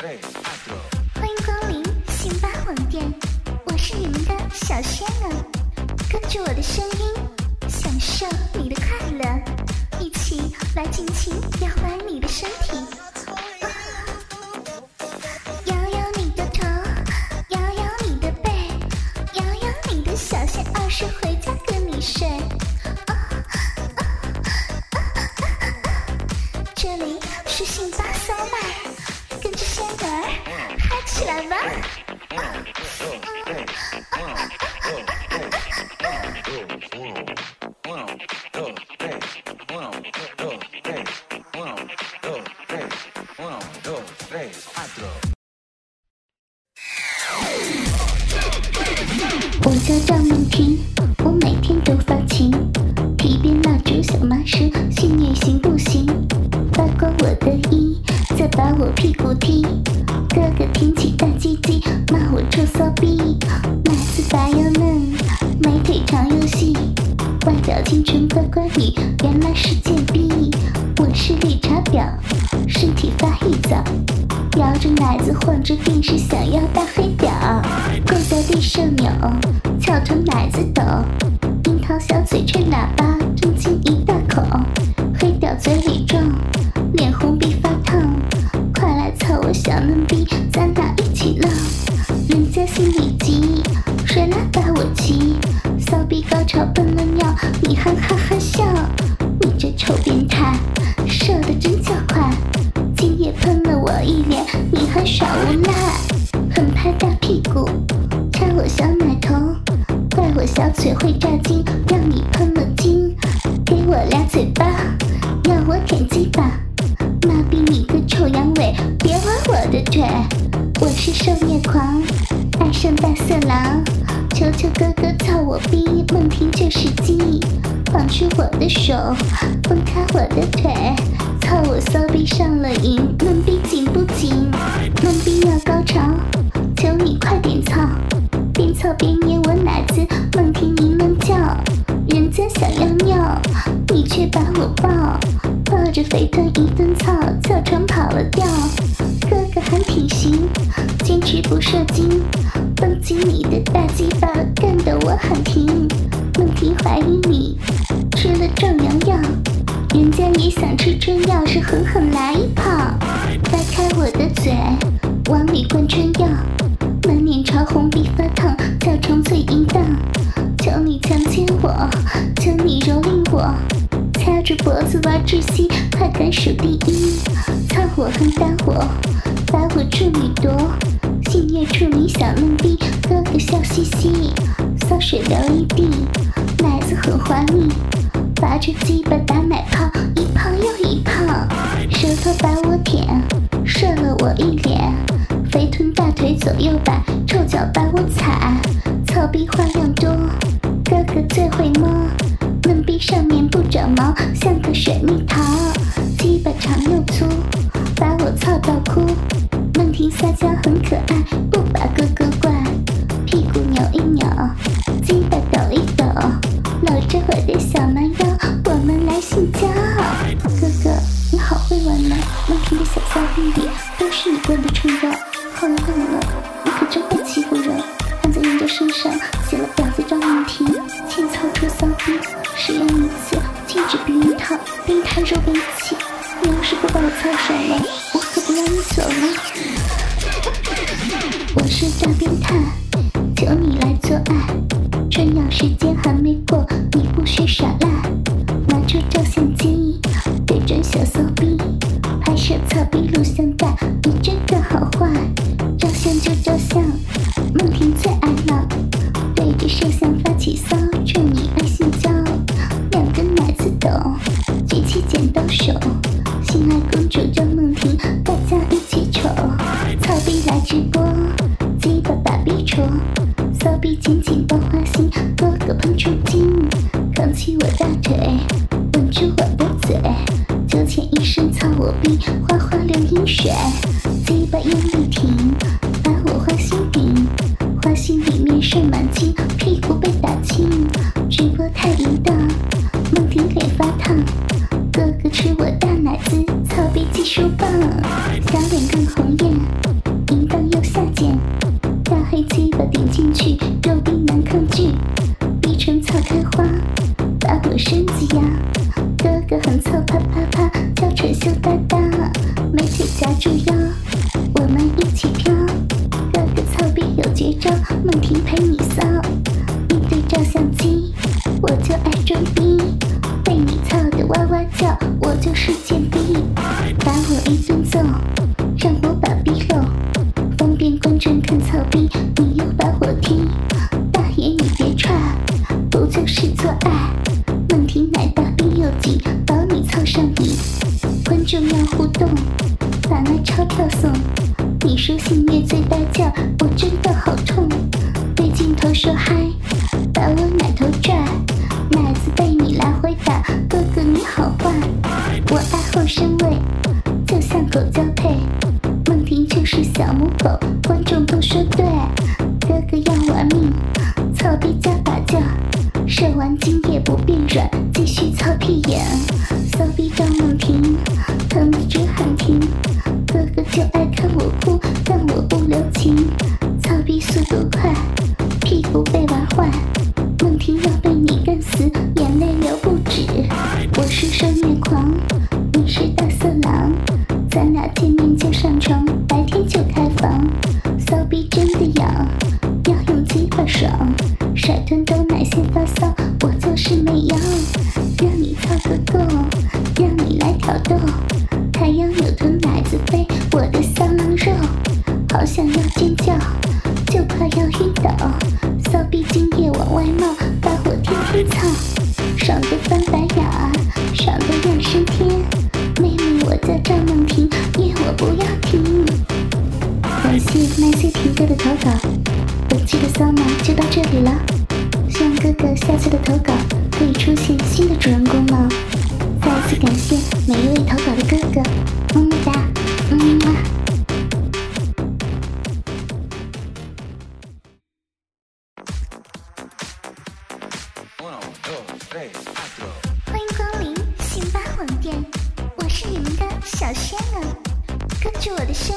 欢迎光临星巴网店，我是你们的小轩。把我屁股踢。哥哥挺起大鸡鸡，骂我臭骚逼。奶子白又嫩，美腿长又细，外表清纯乖乖女，原来是贱逼。我是绿茶婊，身体发育早，摇着奶子晃着电视，想要大黑屌。跪在地上扭，翘着奶子抖，樱桃小嘴吹喇叭，正亲一大口，黑屌嘴里操我小嫩逼，咱俩一起浪。人家心里急，谁来把我骑？骚逼高潮喷了尿，你还哈哈笑？你这臭变态，射的真叫快，今夜喷了我一脸，你还耍无赖？狠拍大屁股，掐我小奶头，怪我小嘴会炸精，让你喷了精，给我俩嘴巴，要我舔鸡巴，别玩我的腿，我是受虐狂，爱上大色狼，求求哥哥操我逼，梦婷就是鸡，绑住我的手，分开我的腿，操我骚逼上了瘾，嫩逼紧不紧？嫩逼要高潮，求你快点操，边操边捏我奶子，梦婷你能叫，人家想要尿，你却把我抱，抱着肥臀一顿操，了调，哥哥很体型，坚持不射精，绷紧你的大鸡巴，干得我很停，梦婷怀疑你吃了壮阳药，人家也想吃春药，是狠狠来一炮，掰开我的嘴，往里灌春药，满脸潮红鼻发烫，叫床最淫荡，求你强奸我，求你蹂躏我，掐住脖子玩窒息，快感数第一，操我横打火，把我处女夺，性虐处女小嫩逼，哥哥笑嘻嘻，骚水流一地，奶子很华丽。拔着鸡巴打奶泡，一泡又一泡，舌头把我舔，射了我一脸，肥臀大腿左右摆，臭脚把我踩，操逼花样多，水蜜桃，鸡巴长又粗，把我操到哭，梦婷撒娇很可时间还没过，你不许耍赖，拿出照相机对准小骚逼，拍摄草逼录像带。你真的好坏，照相就照相，梦婷最爱闹，对着摄像发起骚，祝你爱性交，两根奶子抖，举起剪刀手，心爱公主张梦婷，大家一起瞅，草逼来直播，鸡巴把逼戳，骚逼紧紧抱。花花，流饮水，鸡巴用力挺，把我花心顶，花心里面盛满金，屁股被打青，直播太淫荡，梦婷脸发烫，哥哥吃我大奶子，操逼技术棒，小脸更红艳，淫荡又下贱，大黑鸡巴顶进去，肉冰难抗拒，逼成草开花，把我身子压，哥哥很操啪啪啪，叫成羞答答，只要你说性虐最大叫，我真的好痛，对镜头说嗨，把我奶头拽，奶子被你来回打，哥哥你好坏，我爱后生味，就像狗交配，梦婷就是小母狗，观众都说对，哥哥要玩命，操逼加把劲，射完精也不变软，继续操屁眼，骚逼张被玩坏，梦婷要被你干死，眼泪流不止，我是受虐狂，你是大色狼，咱俩见面就上床，白天就开房，骚逼真的痒，要用鸡巴爽，甩臀都奶先发骚，我就是美羊，让你操个够，让你来挑逗，这里了。希望哥哥下次的投稿可以出现新的主人公哦。再次感谢每一位投稿的哥哥，么么哒，嗯么。欢迎光临辛巴网店，我是你们的小仙儿，跟着我的声